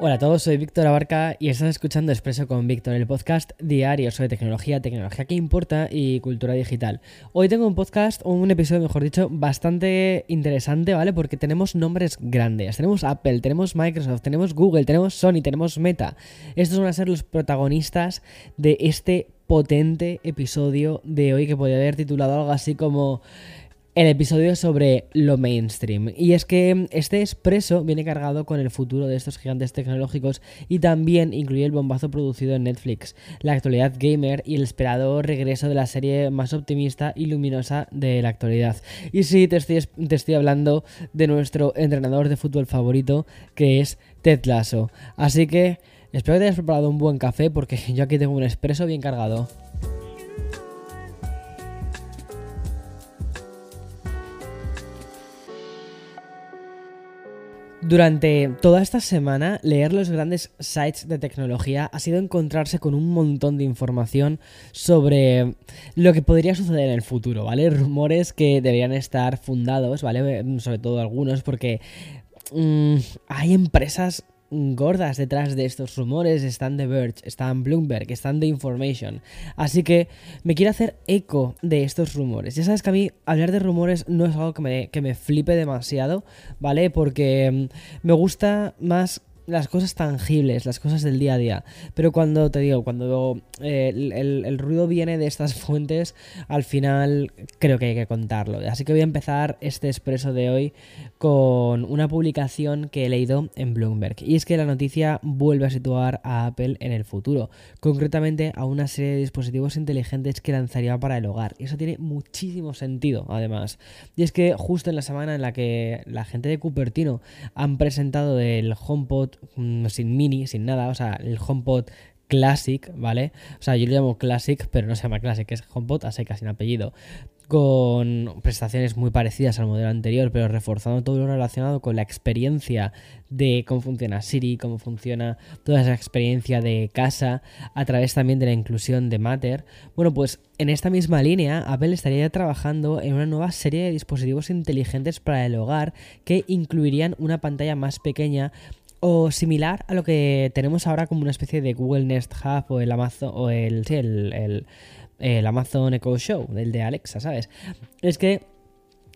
Hola a todos, soy Víctor Abarca y estás escuchando Expreso con Víctor, el podcast diario sobre tecnología, tecnología que importa y cultura digital. Hoy tengo un podcast, un episodio mejor dicho, bastante interesante, ¿vale? Porque tenemos nombres grandes. Tenemos Apple, tenemos Microsoft, tenemos Google, tenemos Sony, tenemos Meta. Estos van a ser los protagonistas de este potente episodio de hoy que podría haber titulado algo así como el episodio sobre lo mainstream. Y es que este expreso viene cargado con el futuro de estos gigantes tecnológicos y también incluye el bombazo producido en Netflix, la actualidad gamer y el esperado regreso de la serie más optimista y luminosa de la actualidad. Y sí, te estoy, te estoy hablando de nuestro entrenador de fútbol favorito, que es Ted Lasso. Así que espero que te hayas preparado un buen café porque yo aquí tengo un expreso bien cargado. Durante toda esta semana, leer los grandes sites de tecnología ha sido encontrarse con un montón de información sobre lo que podría suceder en el futuro, ¿vale? Rumores que deberían estar fundados, ¿vale? Sobre todo algunos, porque mmm, hay empresas gordas detrás de estos rumores están The Verge, están Bloomberg, están The Information. Así que me quiero hacer eco de estos rumores. Ya sabes que a mí hablar de rumores no es algo que me, que me flipe demasiado, ¿vale? Porque mm, me gusta más las cosas tangibles, las cosas del día a día. Pero cuando te digo, cuando eh, el, el, ruido viene de estas fuentes, al final creo que hay que contarlo. Así que voy a empezar este expreso de hoy con una publicación que he leído en Bloomberg. Y es que la noticia vuelve a situar a Apple en el futuro, concretamente a una serie de dispositivos inteligentes que lanzaría para el hogar. Y eso tiene muchísimo sentido, además. Y es que justo en la semana en la que la gente de Cupertino han presentado el HomePod sin mini, sin nada, o sea, el HomePod Classic, ¿vale? O sea, yo lo llamo Classic, pero no se llama Classic, es HomePod a seca, sin apellido con prestaciones muy parecidas al modelo anterior, pero reforzando todo lo relacionado con la experiencia de cómo funciona Siri, cómo funciona toda esa experiencia de casa, a través también de la inclusión de Matter. Bueno, pues en esta misma línea, Apple estaría trabajando en una nueva serie de dispositivos inteligentes para el hogar que incluirían una pantalla más pequeña o similar a lo que tenemos ahora como una especie de Google Nest Hub o el Amazon o el, el, el Amazon Echo Show, el de Alexa, ¿sabes? Es que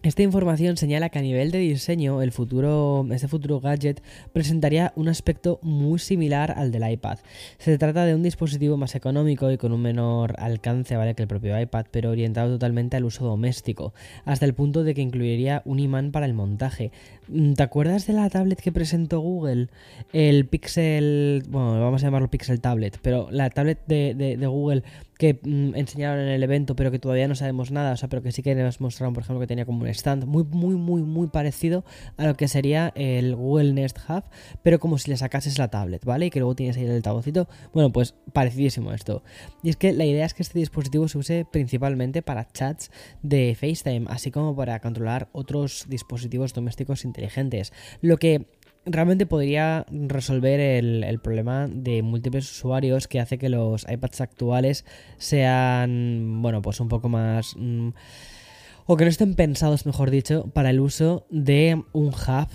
esta información señala que a nivel de diseño, el futuro, este futuro gadget presentaría un aspecto muy similar al del iPad. Se trata de un dispositivo más económico y con un menor alcance que el propio iPad, pero orientado totalmente al uso doméstico, hasta el punto de que incluiría un imán para el montaje. Mm, ¿Te acuerdas de la tablet que presentó Google? El Pixel, bueno, vamos a llamarlo Pixel Tablet, pero la tablet de, de Google que mm, enseñaron en el evento, pero que todavía no sabemos nada, o sea, pero que sí que nos mostraron, por ejemplo, que tenía como un stand muy, muy, muy, muy parecido a lo que sería el Google Nest Hub, pero como si le sacases la tablet, ¿vale? Y que luego tienes ahí el altavocito. Bueno, pues parecidísimo esto. Y es que la idea es que este dispositivo se use principalmente para chats de FaceTime, así como para controlar otros dispositivos domésticos inteligentes. Lo que realmente podría resolver el, problema de múltiples usuarios que hace que los iPads actuales sean, bueno, pues un poco más... Mm, o que no estén pensados, mejor dicho, para el uso de un hub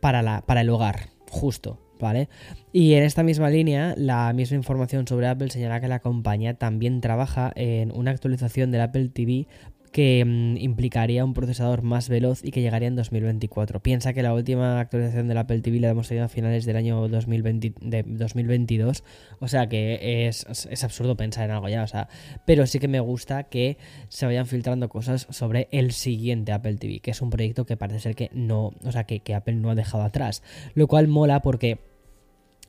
para, la, para el hogar, justo. ¿Vale? Y en esta misma línea, la misma información sobre Apple señala que la compañía también trabaja en una actualización del Apple TV que mm, implicaría un procesador más veloz y que llegaría en 2024. Piensa que la última actualización del Apple TV la hemos tenido a finales del año 2020, de 2022, o sea que es, es, absurdo pensar en algo ya, o sea, pero sí que me gusta que se vayan filtrando cosas sobre el siguiente Apple TV, que es un proyecto que parece ser que no, o sea, que, que Apple no ha dejado atrás, lo cual mola porque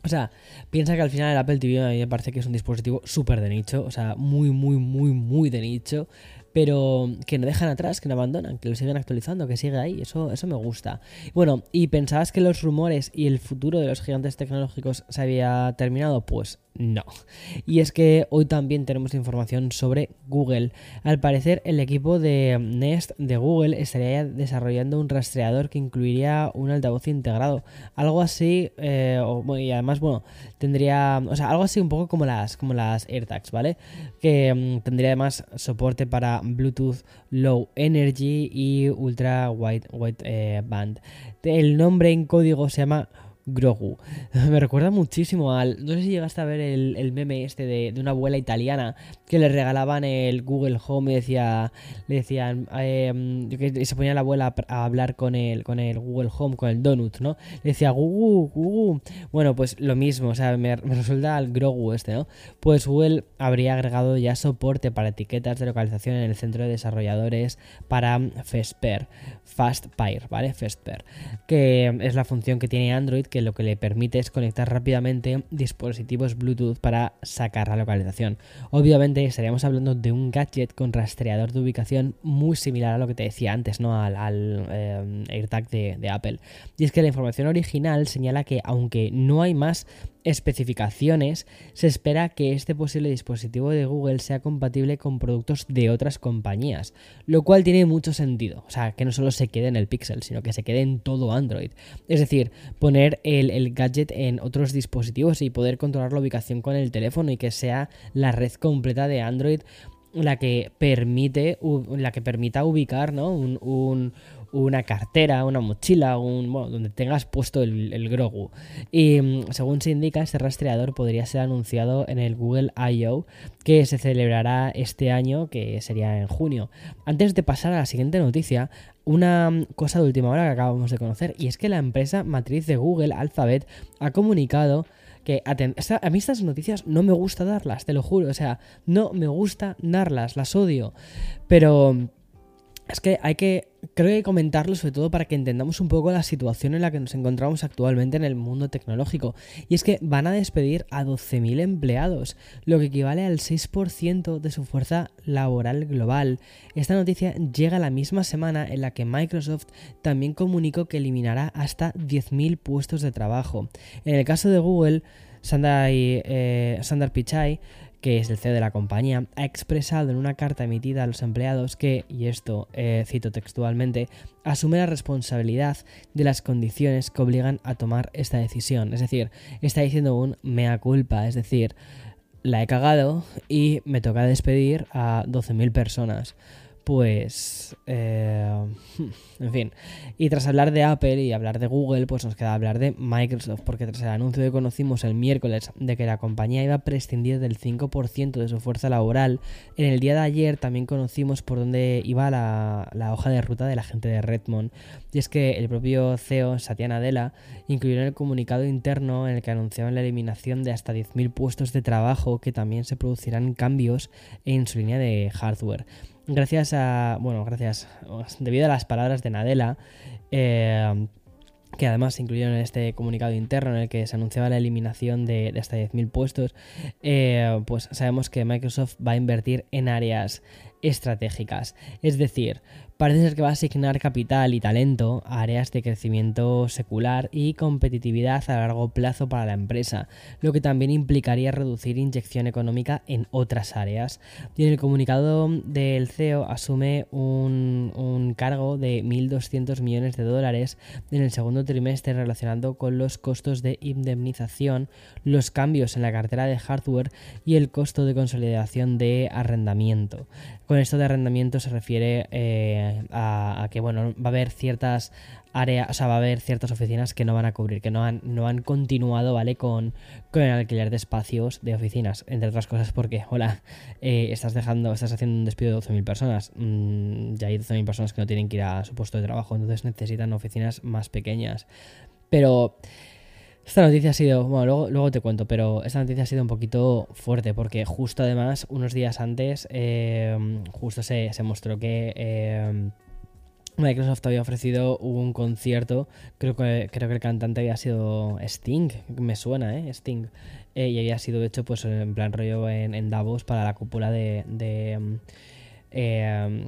o sea, piensa que al final el Apple TV a mí me parece que es un dispositivo súper de nicho, o sea, muy, muy, muy, muy de nicho pero que no dejan atrás, que no abandonan, que lo siguen actualizando, que sigue ahí, eso, eso me gusta. Bueno, ¿y pensabas que los rumores y el futuro de los gigantes tecnológicos se había terminado? Pues no. Y es que hoy también tenemos información sobre Google. Al parecer, el equipo de Nest de Google estaría desarrollando un rastreador que incluiría un altavoz integrado. Algo así, eh, y además, bueno, tendría, o sea, algo así un poco como las, como las AirTags, ¿vale? Que mm, tendría además soporte para Bluetooth Low Energy y Ultra Wide, eh, Band. El nombre en código se llama Grogu. Me recuerda muchísimo al. No sé si llegaste a ver el, meme este de, una abuela italiana que le regalaban el Google Home y decía, le decían. Que se ponía la abuela a hablar con el, con el Google Home, con el Donut, ¿no? Le decía Gugu, Gugu. Bueno, pues lo mismo, o sea, me, resulta el Grogu este, ¿no? Pues Google habría agregado ya soporte para etiquetas de localización en el centro de desarrolladores para FastPair, FastPair, ¿vale? FastPair, que es la función que tiene Android que lo que le permite es conectar rápidamente dispositivos Bluetooth para sacar la localización. Obviamente estaríamos hablando de un gadget con rastreador de ubicación muy similar a lo que te decía antes, ¿no? Al, eh, AirTag de, de Apple. Y es que la información original señala que aunque no hay más especificaciones, se espera que este posible dispositivo de Google sea compatible con productos de otras compañías, lo cual tiene mucho sentido. O sea, que no solo se quede en el Pixel, sino que se quede en todo Android. Es decir, poner el, gadget en otros dispositivos y poder controlar la ubicación con el teléfono y que sea la red completa de Android la que permite la que permita ubicar ¿no? un, una cartera, una mochila, un, bueno, donde tengas puesto el, Grogu. Y mm, según se indica, este rastreador podría ser anunciado en el Google I.O., que se celebrará este año, que sería en junio. Antes de pasar a la siguiente noticia, una mm, cosa de última hora que acabamos de conocer, y es que la empresa matriz de Google, Alphabet, ha comunicado que a mí estas noticias no me gusta darlas, te lo juro, o sea, no me gusta darlas, las odio, pero es que hay que, creo que comentarlo sobre todo para que entendamos un poco la situación en la que nos encontramos actualmente en el mundo tecnológico. Y es que van a despedir a 12.000 empleados, lo que equivale al 6% de su fuerza laboral global. Esta noticia llega la misma semana en la que Microsoft también comunicó que eliminará hasta 10.000 puestos de trabajo. En el caso de Google, Sundar, eh, Sundar Pichai que es el CEO de la compañía, ha expresado en una carta emitida a los empleados que, y esto eh, cito textualmente, asume la responsabilidad de las condiciones que obligan a tomar esta decisión. Es decir, está diciendo un mea culpa, es decir, la he cagado y me toca despedir a 12.000 personas pues, eh, en fin. Y tras hablar de Apple y hablar de Google, pues nos queda hablar de Microsoft, porque tras el anuncio que conocimos el miércoles de que la compañía iba a prescindir del 5% de su fuerza laboral, en el día de ayer también conocimos por dónde iba la, la hoja de ruta de la gente de Redmond. Y es que el propio CEO, Satya Nadella, incluyó en el comunicado interno en el que anunciaban la eliminación de hasta 10.000 puestos de trabajo que también se producirán cambios en su línea de hardware gracias a, bueno, gracias, debido a las palabras de Nadella, eh, que además se incluyeron en este comunicado interno en el que se anunciaba la eliminación de, hasta 10.000 puestos, eh, pues sabemos que Microsoft va a invertir en áreas estratégicas. Es decir, parece ser que va a asignar capital y talento a áreas de crecimiento secular y competitividad a largo plazo para la empresa, lo que también implicaría reducir inyección económica en otras áreas. Y en el comunicado del CEO asume un, un cargo de 1.200 millones de dólares en el segundo trimestre relacionado con los costos de indemnización, los cambios en la cartera de hardware y el costo de consolidación de arrendamiento. Con esto de arrendamiento se refiere eh, a, que bueno, va a haber ciertas área, o sea, va a haber ciertas oficinas que no van a cubrir, que no han, no han continuado, ¿vale? Con, con el alquiler de espacios de oficinas, entre otras cosas porque, hola, eh, estás dejando, estás haciendo un despido de 12.000 personas, mm, ya hay 12.000 personas que no tienen que ir a su puesto de trabajo, entonces necesitan oficinas más pequeñas. Pero esta noticia ha sido, bueno, luego, luego te cuento, pero esta noticia ha sido un poquito fuerte porque justo además, unos días antes, eh, justo se, se mostró que... Eh, Microsoft había ofrecido un concierto, creo que, creo que el cantante había sido Sting, me suena, ¿eh? Sting. Eh, y había sido hecho pues en plan rollo en, Davos para la cúpula de, mm, eh,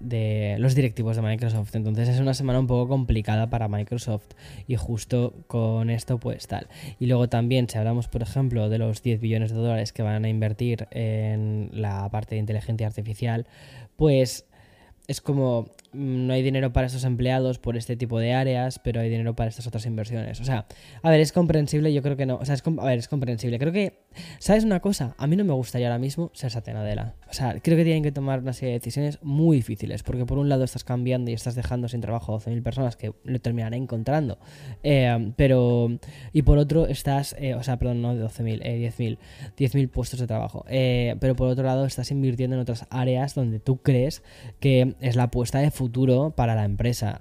de, los directivos de Microsoft. Entonces es una semana un poco complicada para Microsoft y justo con esto pues tal. Y luego también si hablamos por ejemplo de los 10 billones de dólares que van a invertir en la parte de inteligencia artificial, pues es como no hay dinero para estos empleados por este tipo de áreas, pero hay dinero para estas otras inversiones. O sea, a ver, es comprensible, yo creo que no. O sea, es, a ver, es comprensible. Creo que, ¿sabes una cosa? A mí no me gustaría ahora mismo ser Satenadela. O sea, creo que tienen que tomar una serie de decisiones muy difíciles, porque por un lado estás cambiando y estás dejando sin trabajo a 12.000 personas que lo terminarán encontrando, eh, pero, y por otro estás, eh, o sea, perdón, no de 12.000, eh, 10.000, 10.000 puestos de trabajo, eh, pero por otro lado estás invirtiendo en otras áreas donde tú crees que es la apuesta de futuro para la empresa.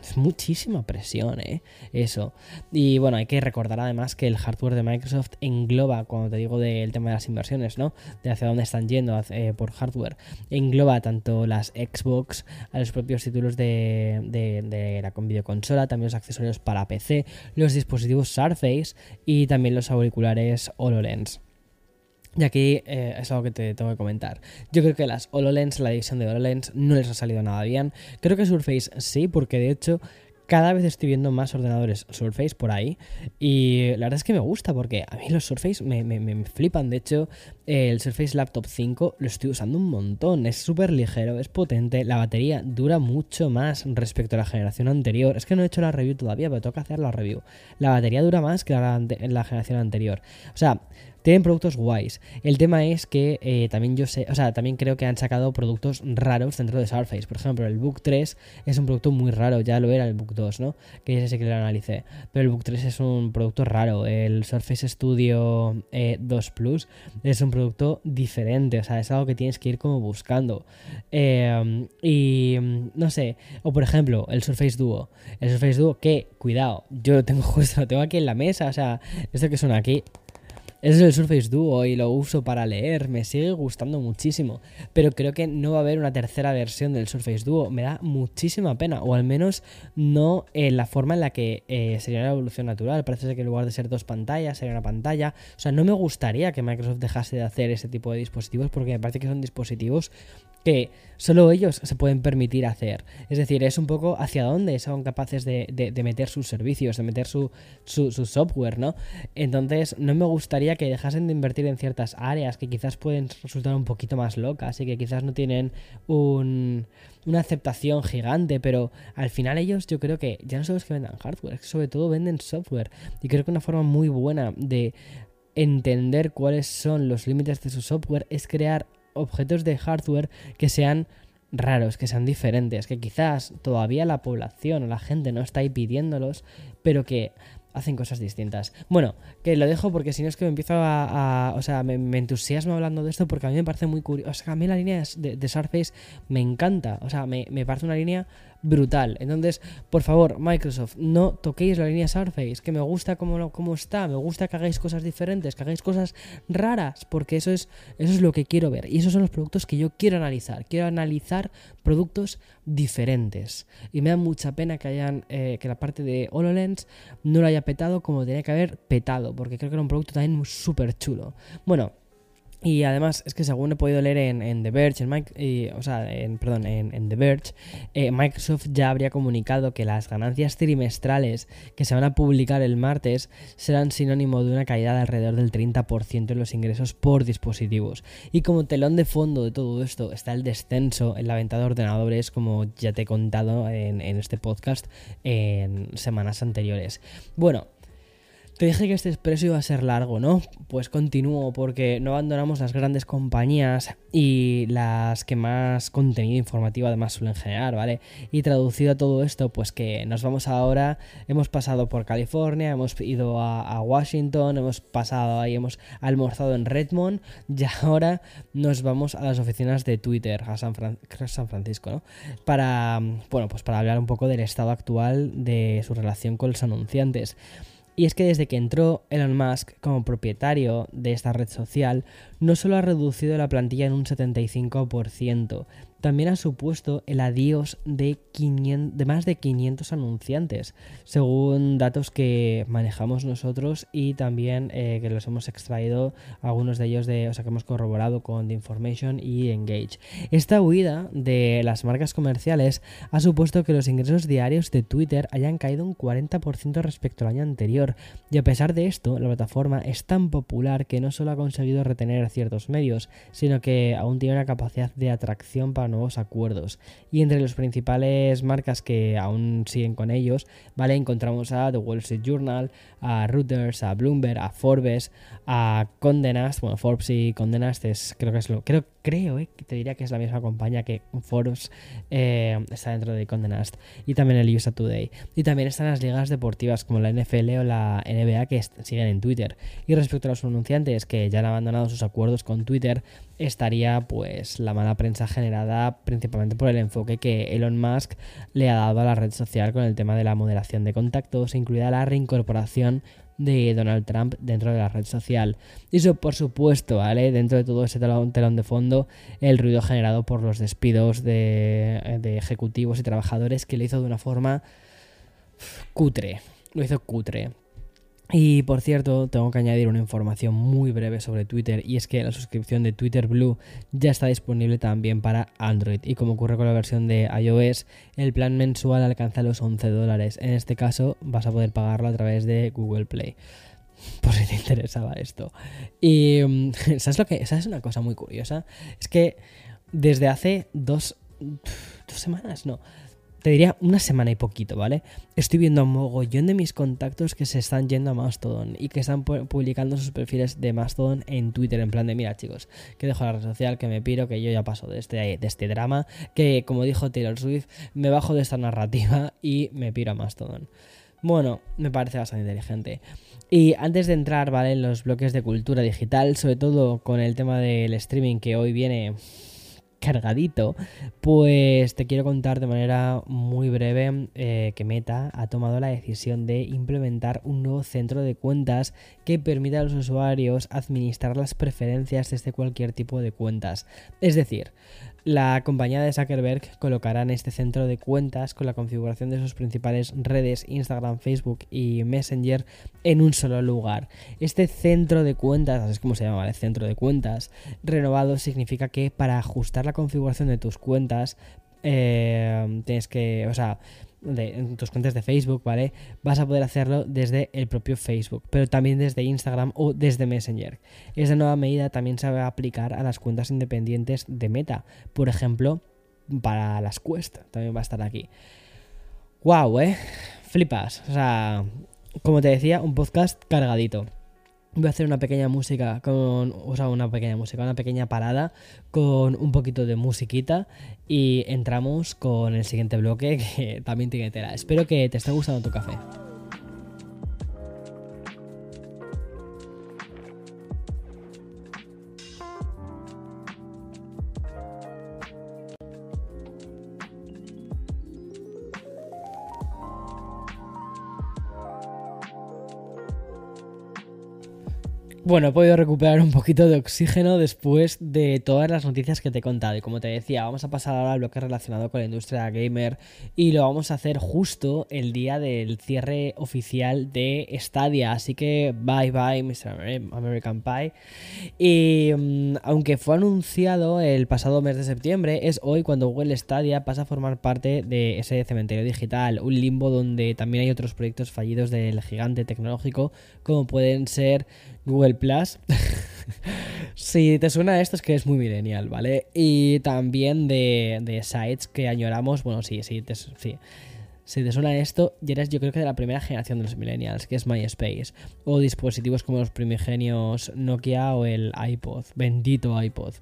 es muchísima presión, ¿eh? Eso. Y bueno, hay que recordar además que el hardware de Microsoft engloba, cuando te digo del tema de las inversiones, ¿no? De hacia dónde están yendo eh, por hardware, engloba tanto las Xbox, a los propios títulos de, de la videoconsola, también los accesorios para PC, los dispositivos Surface y también los auriculares HoloLens. Y aquí eh, es algo que te tengo que comentar. Yo creo que las HoloLens, la división de HoloLens, no les ha salido nada bien. Creo que Surface sí, porque de hecho cada vez estoy viendo más ordenadores Surface por ahí. Y la verdad es que me gusta porque a mí los Surface me, me, flipan. De hecho, el Surface Laptop 5 lo estoy usando un montón. Es súper ligero, es potente. La batería dura mucho más respecto a la generación anterior. Es que no he hecho la review todavía, pero tengo que hacer la review. La batería dura más que la generación anterior. O sea, tienen productos guays. El tema es que eh, también yo sé, o sea, también creo que han sacado productos raros dentro de Surface. Por ejemplo, el Book 3 es un producto muy raro, ya lo era el Book 2, ¿no? Que ese que lo analicé. Pero el Book 3 es un producto raro. El Surface Studio 2 eh, Plus es un producto diferente, o sea, es algo que tienes que ir como buscando. Eh, y no sé, o por ejemplo, el Surface Duo. El Surface Duo que, cuidado, yo lo tengo justo, lo tengo aquí en la mesa, o sea, esto que suena aquí es el Surface Duo y lo uso para leer, me sigue gustando muchísimo, pero creo que no va a haber una tercera versión del Surface Duo, me da muchísima pena, o al menos no en la forma en la que eh, sería la evolución natural, parece que en lugar de ser dos pantallas sería una pantalla, o sea, no me gustaría que Microsoft dejase de hacer ese tipo de dispositivos porque me parece que son dispositivos que solo ellos se pueden permitir hacer. Es decir, es un poco hacia dónde son capaces de, meter sus servicios, de meter su, software, ¿no? Entonces, no me gustaría que dejasen de invertir en ciertas áreas que quizás pueden resultar un poquito más locas y que quizás no tienen una aceptación gigante, pero al final ellos yo creo que ya no son los que vendan hardware, sobre todo venden software. Y creo que una forma muy buena de entender cuáles son los límites de su software es crear objetos de hardware que sean raros, que sean diferentes, que quizás todavía la población o la gente no está ahí pidiéndolos, pero que hacen cosas distintas. Bueno, que lo dejo porque si no es que me empiezo a... o sea, me, entusiasmo hablando de esto porque a mí me parece muy curioso. O sea, a mí la línea de, de Surface me encanta. O sea, me, me parece una línea brutal. Entonces, por favor, Microsoft, no toquéis la línea Surface, que me gusta como, como está, me gusta que hagáis cosas diferentes, que hagáis cosas raras, porque eso es, eso es lo que quiero ver. Y esos son los productos que yo quiero analizar. Quiero analizar productos diferentes. Y me da mucha pena que hayan eh, que la parte de HoloLens no lo haya petado como tenía que haber petado, porque creo que era un producto también súper chulo. Bueno, y además es que según he podido leer en, The Verge, en Microsoft ya habría comunicado que las ganancias trimestrales que se van a publicar el martes serán sinónimo de una caída de alrededor del 30% en los ingresos por dispositivos. Y como telón de fondo de todo esto está el descenso en la venta de ordenadores, como ya te he contado en este podcast en semanas anteriores. Bueno, Te dije que este expreso iba a ser largo, ¿no? Pues continúo porque no abandonamos las grandes compañías y las que más contenido informativo además suelen generar, ¿vale? Y traducido a todo esto, pues que nos vamos ahora, hemos pasado por California, hemos ido a, Washington, hemos pasado ahí, hemos almorzado en Redmond y ahora nos vamos a las oficinas de Twitter, a San, San Francisco, ¿no? Para, bueno, pues para hablar un poco del estado actual de su relación con los anunciantes. Y es que desde que entró Elon Musk como propietario de esta red social, no solo ha reducido la plantilla en un 75%, también ha supuesto el adiós de, más de 500 anunciantes, según datos que manejamos nosotros y también eh, que los hemos extraído algunos de ellos de, que hemos corroborado con The Information y Engage. Esta huida de las marcas comerciales ha supuesto que los ingresos diarios de Twitter hayan caído un 40% respecto al año anterior, y a pesar de esto, la plataforma es tan popular que no solo ha conseguido retener a ciertos medios, sino que aún tiene una capacidad de atracción para nuevos acuerdos. Y entre las principales marcas que aún siguen con ellos, ¿vale? Encontramos a The Wall Street Journal, a Reuters, a Bloomberg, a Forbes, a Condenast, bueno, Forbes y Condenast es, creo que es lo, creo, creo, eh, te diría que es la misma compañía que Forbes eh, está dentro de Condenast y también el USA Today. Y también están las ligas deportivas como la NFL o la NBA que siguen en Twitter. Y respecto a los anunciantes que ya han abandonado sus acuerdos con Twitter, estaría pues la mala prensa generada principalmente por el enfoque que Elon Musk le ha dado a la red social con el tema de la moderación de contactos, incluida la reincorporación de Donald Trump dentro de la red social. Y eso, por supuesto, ¿vale? Dentro de todo ese telón, de fondo, el ruido generado por los despidos de, de ejecutivos y trabajadores que lo hizo de una forma cutre. Lo hizo cutre. Y por cierto, tengo que añadir una información muy breve sobre Twitter y es que la suscripción de Twitter Blue ya está disponible también para Android y como ocurre con la versión de iOS, el plan mensual alcanza los 11 dólares. En este caso vas a poder pagarlo a través de Google Play. Por si te interesaba esto. Y mm, ¿sabes lo que? ¿Sabes una cosa muy curiosa? Es que desde hace dos, dos semanas, no, te diría una semana y poquito, ¿vale? Estoy viendo a mogollón de mis contactos que se están yendo a Mastodon y que están publicando sus perfiles de Mastodon en Twitter, en plan de, mira chicos, que dejo la red social, que me piro, que yo ya paso de este, de este drama, que como dijo Taylor Swift, me bajo de esta narrativa y me piro a Mastodon. Bueno, me parece bastante inteligente. Y antes de entrar, ¿vale? En los bloques de cultura digital, sobre todo con el tema del streaming que hoy viene cargadito, pues te quiero contar de manera muy breve eh, que Meta ha tomado la decisión de implementar un nuevo centro de cuentas que permita a los usuarios administrar las preferencias desde cualquier tipo de cuentas. Es decir, la compañía de Zuckerberg colocará en este centro de cuentas con la configuración de sus principales redes Instagram, Facebook y Messenger en un solo lugar. Este centro de cuentas, así es como se llama, el centro de cuentas renovado significa que para ajustar la configuración de tus cuentas eh, tienes que, o sea, de tus cuentas de Facebook, ¿vale? Vas a poder hacerlo desde el propio Facebook, pero también desde Instagram o desde Messenger. Esa nueva medida también se va a aplicar a las cuentas independientes de Meta, por ejemplo, para las Quest, también va a estar aquí. ¡Wow, eh! Flipas. O sea, como te decía, un podcast cargadito. Voy a hacer una pequeña música con. O sea, una pequeña música, una pequeña parada con un poquito de musiquita. Y entramos con el siguiente bloque que también tiene tela. Espero que te esté gustando tu café. Bueno, he podido recuperar un poquito de oxígeno después de todas las noticias que te he contado. Y como te decía, vamos a pasar ahora al bloque relacionado con la industria gamer. Y lo vamos a hacer justo el día del cierre oficial de Stadia. Así que bye bye, Mr. American Pie. Y mm, aunque fue anunciado el pasado mes de septiembre, es hoy cuando Google Stadia pasa a formar parte de ese cementerio digital. Un limbo donde también hay otros proyectos fallidos del gigante tecnológico, como pueden ser Google Plus. si te suena esto es que es muy millennial, ¿vale? Y también de, de sites que añoramos, bueno, sí, sí, sí. si te suena esto, ya eres yo creo que de la primera generación de los millennials, que es MySpace, o dispositivos como los primigenios Nokia o el iPod, bendito iPod.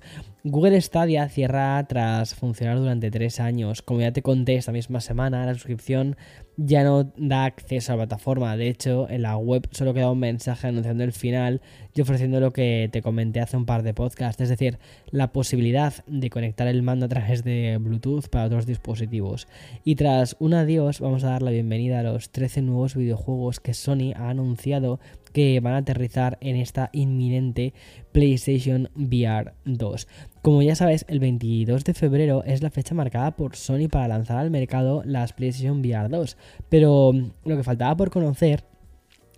Google Stadia cierra tras funcionar durante tres años. Como ya te conté esta misma semana, la suscripción ya no da acceso a la plataforma. De hecho, en la web solo queda un mensaje anunciando el final y ofreciendo lo que te comenté hace un par de podcasts, es decir, la posibilidad de conectar el mando a través de Bluetooth para otros dispositivos. Y tras un adiós, vamos a dar la bienvenida a los 13 nuevos videojuegos que Sony ha anunciado que van a aterrizar en esta inminente PlayStation VR 2. Como ya sabes, el 22 de febrero es la fecha marcada por Sony para lanzar al mercado las PlayStation VR 2, pero lo que faltaba por conocer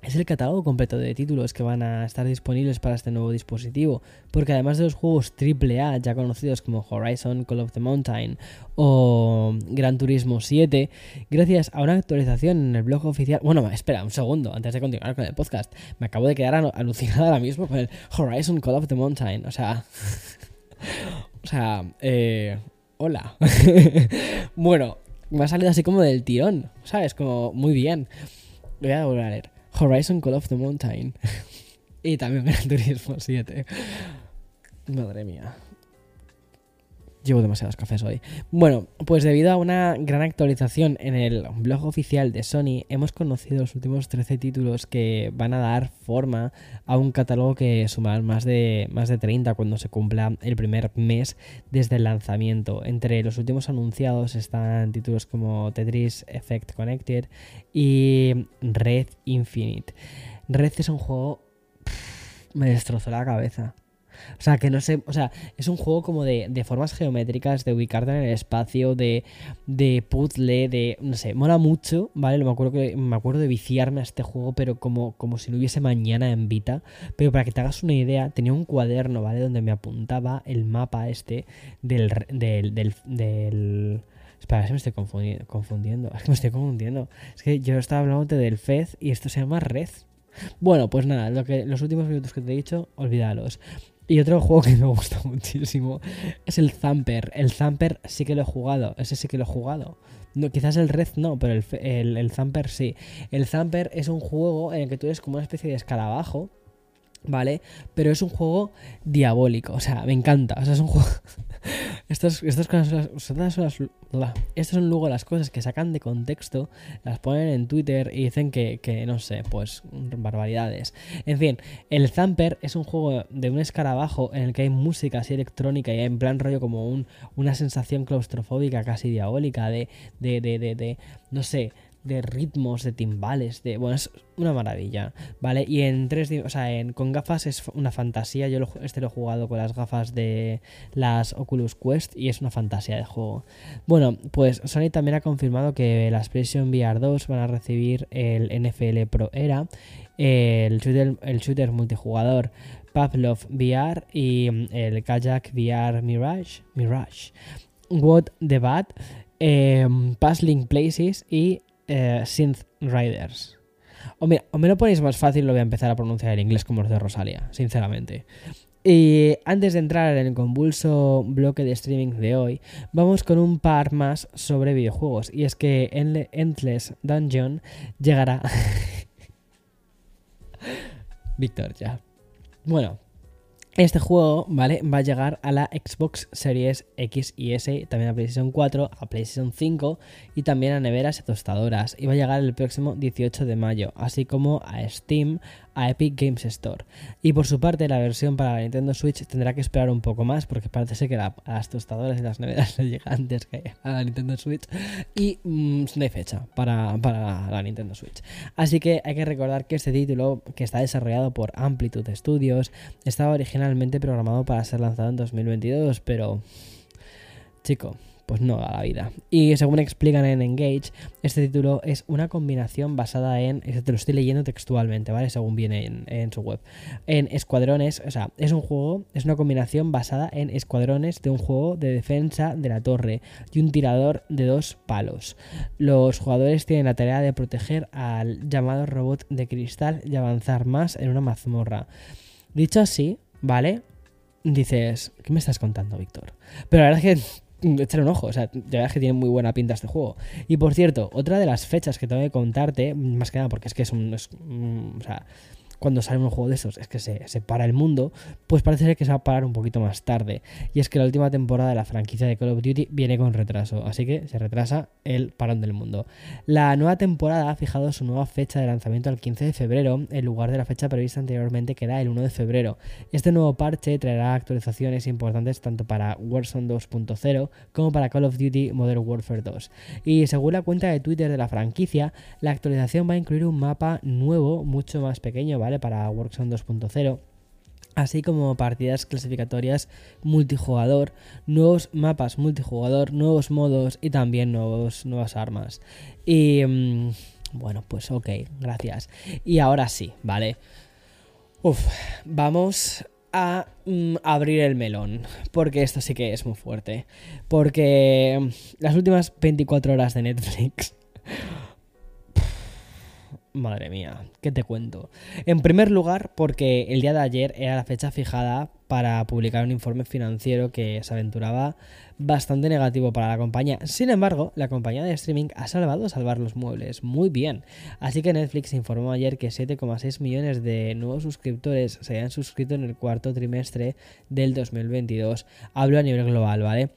es el catálogo completo de títulos que van a estar disponibles para este nuevo dispositivo, porque además de los juegos AAA ya conocidos como Horizon, Call of the Mountain o Gran Turismo 7, gracias a una actualización en el blog oficial... Bueno, espera un segundo, antes de continuar con el podcast, me acabo de quedar alucinada ahora mismo con el Horizon Call of the Mountain, o sea... o sea, eh... Hola. bueno, me ha salido así como del tirón, ¿sabes? Como muy bien. Voy a volver a leer. Horizon Call of the Mountain. y también Gran Turismo 7. Madre mía. Llevo demasiados cafés hoy. Bueno, pues debido a una gran actualización en el blog oficial de Sony, hemos conocido los últimos 13 títulos que van a dar forma a un catálogo que sumará más de, más de 30 cuando se cumpla el primer mes desde el lanzamiento. Entre los últimos anunciados están títulos como Tetris Effect Connected y Red Infinite. Red es un juego... me destrozó la cabeza. O sea, que no sé, o sea, es un juego como de, formas geométricas, de ubicarte en el espacio, de, de puzzle, de, no sé, mola mucho, ¿vale? Me acuerdo, que, me acuerdo de viciarme a este juego, pero como, como si no hubiese mañana en Vita. Pero para que te hagas una idea, tenía un cuaderno, ¿vale? Donde me apuntaba el mapa este del... del, del, del Espera, me estoy confundiendo. Es que me estoy confundiendo. Es que yo estaba hablando del Fez y esto se llama Red. Bueno, pues nada, lo que, los últimos minutos que te he dicho, olvídalos. Y otro juego que me gusta muchísimo es el Zamper. El Zamper sí que lo he jugado, ese sí que lo he jugado. No, quizás el Red no, pero el, el, el Zamper sí. El Zamper es un juego en el que tú eres como una especie de escarabajo ¿vale? Pero es un juego diabólico, o sea, me encanta. O sea, es un juego. estas, estas, cosas, son estas son luego las cosas que sacan de contexto, las ponen en Twitter y dicen que, que, no sé, pues barbaridades. En fin, el Zamper es un juego de un escarabajo en el que hay música así electrónica y en plan rollo como un, una sensación claustrofóbica casi diabólica de, de, de, de, de no sé, de ritmos, de timbales, de... Bueno, es una maravilla, ¿vale? Y en tres o sea, en, con gafas es una fantasía. Yo este lo he jugado con las gafas de las Oculus Quest y es una fantasía de juego. Bueno, pues Sony también ha confirmado que las PlayStation VR 2 van a recibir el NFL Pro Era, el shooter, el shooter multijugador Pavlov VR y el Kayak VR Mirage, Mirage, What the Bat, eh, Puzzling Places y eh, Synth Riders. O, mira, o me lo ponéis más fácil, lo voy a empezar a pronunciar en inglés como los de Rosalia, sinceramente. Y antes de entrar en el convulso bloque de streaming de hoy, vamos con un par más sobre videojuegos. Y es que Endless Dungeon llegará. Víctor, ya. Bueno, este juego, ¿vale? Va a llegar a la Xbox Series X y S, también a PlayStation 4, a PlayStation 5 y también a neveras y tostadoras. Y va a llegar el próximo 18 de mayo, así como a Steam, a Epic Games Store. Y por su parte, la versión para la Nintendo Switch tendrá que esperar un poco más porque parece ser que a las tostadoras y las neveras le llega antes que a la Nintendo Switch y mm, no hay fecha para, para la Nintendo Switch. Así que hay que recordar que este título, que está desarrollado por Amplitude Studios, estaba originalmente programado para ser lanzado en 2022, pero... Chico, pues no da la vida. Y según explican en Engage, este título es una combinación basada en, te lo estoy leyendo textualmente, ¿vale? Según viene en, su web, en escuadrones, o sea, es un juego, es una combinación basada en escuadrones de un juego de defensa de la torre y un tirador de dos palos. Los jugadores tienen la tarea de proteger al llamado robot de cristal y avanzar más en una mazmorra. Dicho así, ¿vale? Dices, ¿qué me estás contando, Víctor? Pero la verdad es que echar un ojo. O sea, de verdad es que tiene muy buena pinta este juego. Y por cierto, otra de las fechas que tengo que contarte, más que nada porque es que es un. Mm, o sea, cuando sale un juego de esos es que se, se, para el mundo, pues parece ser que se va a parar un poquito más tarde. Y es que la última temporada de la franquicia de Call of Duty viene con retraso, así que se retrasa el parón del mundo. La nueva temporada ha fijado su nueva fecha de lanzamiento al 15 de febrero, en lugar de la fecha prevista anteriormente que era el 1 de febrero. Este nuevo parche traerá actualizaciones importantes tanto para Warzone 2.0 como para Call of Duty Modern Warfare 2. Y según la cuenta de Twitter de la franquicia, la actualización va a incluir un mapa nuevo, mucho más pequeño, ¿vale? Para Warzone 2.0 así como partidas clasificatorias multijugador, nuevos mapas multijugador, nuevos modos y también nuevos, nuevas armas. Y mm, bueno, pues ok, gracias. Y ahora sí, ¿vale? Uf, vamos a mm, abrir el melón, porque esto sí que es muy fuerte. Porque las últimas 24 horas de Netflix Madre mía, ¿qué te cuento? En primer lugar, porque el día de ayer era la fecha fijada para publicar un informe financiero que se aventuraba bastante negativo para la compañía. Sin embargo, la compañía de streaming ha salvado salvar los muebles muy bien. Así que Netflix informó ayer que 7,6 millones de nuevos suscriptores se habían suscrito en el cuarto trimestre del 2022. Hablo a nivel global, ¿vale?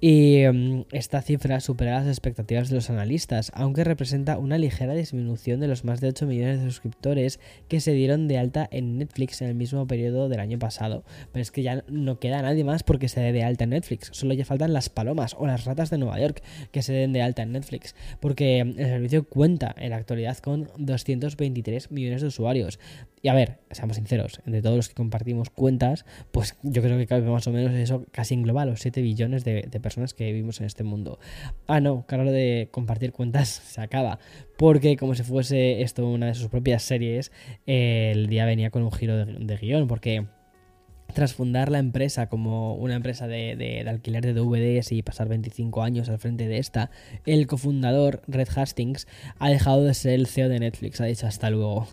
Y mm, esta cifra supera las expectativas de los analistas, aunque representa una ligera disminución de los más de 8 millones de suscriptores que se dieron de alta en Netflix en el mismo periodo del año pasado. Pero es que ya no queda nadie más porque se dé de alta en Netflix. Solo ya faltan las palomas o las ratas de Nueva York que se den de alta en Netflix, porque el servicio cuenta en la actualidad con 223 millones de usuarios. Y a ver, seamos sinceros, entre todos los que compartimos cuentas, pues yo creo que cabe más o menos eso casi en global, los 7 billones de, personas que vivimos en este mundo. Ah, no, claro, de compartir cuentas se acaba, porque como si fuese esto una de sus propias series, el día venía con un giro de, de guion, porque tras fundar la empresa como una empresa de, alquiler de DVDs y pasar 25 años al frente de esta, el cofundador, Red Hastings, ha dejado de ser el CEO de Netflix, ha dicho hasta luego.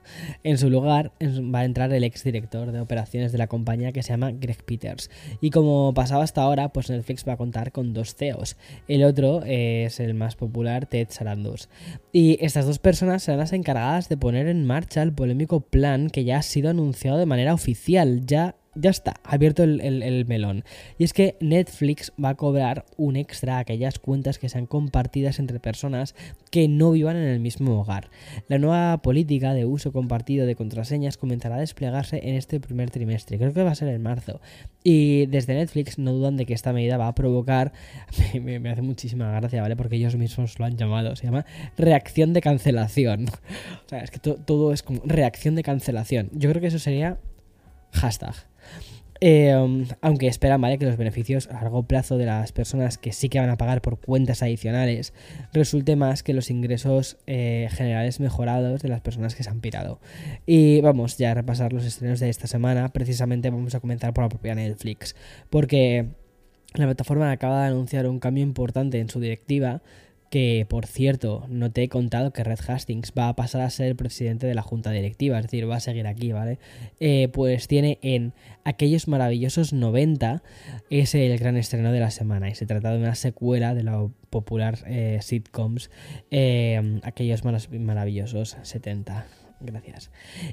En su lugar va a entrar el exdirector de operaciones de la compañía que se llama Greg Peters. Y como pasaba hasta ahora, pues Netflix va a contar con dos CEOs. El otro es el más popular, Ted Sarandos. Y estas dos personas serán las encargadas de poner en marcha el polémico plan que ya ha sido anunciado de manera oficial, ya ya está, abierto el, melón. Y es que Netflix va a cobrar un extra a aquellas cuentas que sean compartidas entre personas que no vivan en el mismo hogar. La nueva política de uso compartido de contraseñas comenzará a desplegarse en este primer trimestre, creo que va a ser en marzo. Y desde Netflix no dudan de que esta medida va a provocar, me, hace muchísima gracia, ¿vale? Porque ellos mismos lo han llamado, se llama reacción de cancelación. o sea, es que todo es como reacción de cancelación. Yo creo que eso sería hashtag. Eh, aunque esperan ¿vale? que los beneficios a largo plazo de las personas que sí que van a pagar por cuentas adicionales resulte más que los ingresos eh, generales mejorados de las personas que se han pirado. Y vamos ya a repasar los estrenos de esta semana. Precisamente vamos a comenzar por la propia Netflix, porque la plataforma acaba de anunciar un cambio importante en su directiva que por cierto no te he contado que Red Hastings va a pasar a ser presidente de la junta directiva, es decir, va a seguir aquí, ¿vale? Eh, pues tiene en Aquellos maravillosos 90, es el gran estreno de la semana y se trata de una secuela de la popular eh, sitcoms eh, Aquellos maravillosos 70. Gracias.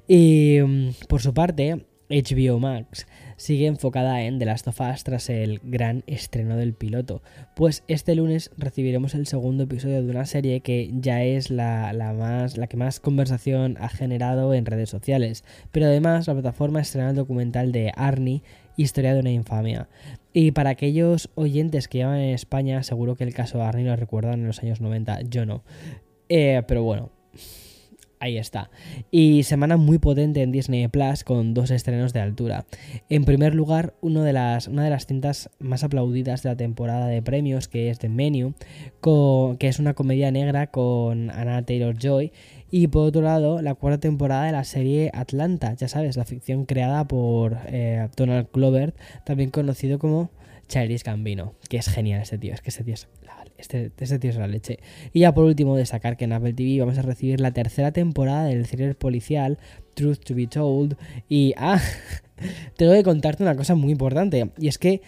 Y mm, por su parte, HBO Max sigue enfocada en The Last of Us tras el gran estreno del piloto, pues este lunes recibiremos el segundo episodio de una serie que ya es la, más, la que más conversación ha generado en redes sociales, pero además la plataforma estrena el documental de Arnie, Historia de una infamia. Y para aquellos oyentes que llevan en España, seguro que el caso de Arnie lo recuerdan en los años 90, yo no. Eh, pero bueno, Ahí está. Y semana muy potente en Disney Plus con dos estrenos de altura. En primer lugar, de las, una de las cintas más aplaudidas de la temporada de premios, que es The Menu, que es una comedia negra con Anna Taylor Joy. Y por otro lado, la cuarta temporada de la serie Atlanta, ya sabes, la ficción creada por eh, Donald Glover, también conocido como Charles Gambino, que es genial este tío, es que este tío es este, este, tío es la leche. Y ya por último, destacar que en Apple TV vamos a recibir la tercera temporada del thriller policial Truth to Be Told. Y, ah, tengo que contarte una cosa muy importante. Y es que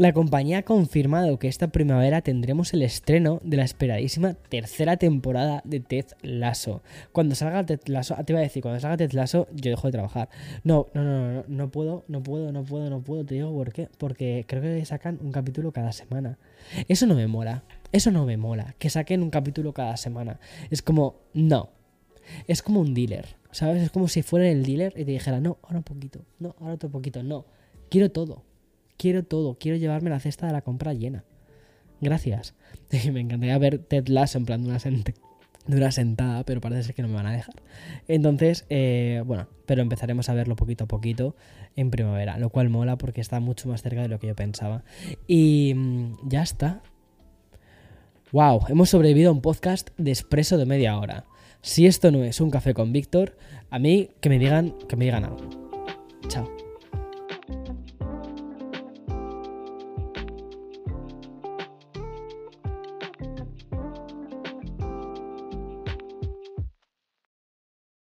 La compañía ha confirmado que esta primavera tendremos el estreno de la esperadísima tercera temporada de Ted Lasso. Cuando salga Ted Lasso, ah, te iba a decir, cuando salga Ted Lasso, yo dejo de trabajar. No, no, no, no, no puedo, no puedo, no puedo, no puedo. Te digo por qué. Porque creo que sacan un capítulo cada semana. Eso no me mola. Eso no me mola. Que saquen un capítulo cada semana. Es como, no. Es como un dealer. ¿Sabes? Es como si fuera el dealer y te dijera, no, ahora un poquito, no, ahora otro poquito, no. Quiero todo quiero todo, quiero llevarme la cesta de la compra llena. Gracias. me encantaría ver Ted Lasso en plan de una, una sentada, pero parece ser que no me van a dejar. Entonces, eh, bueno, pero empezaremos a verlo poquito a poquito en primavera, lo cual mola porque está mucho más cerca de lo que yo pensaba. Y mm, ya está. Wow, hemos sobrevivido a un podcast de expreso de media hora. Si esto no es un café con Víctor, a mí que me digan, que me digan algo. Chao.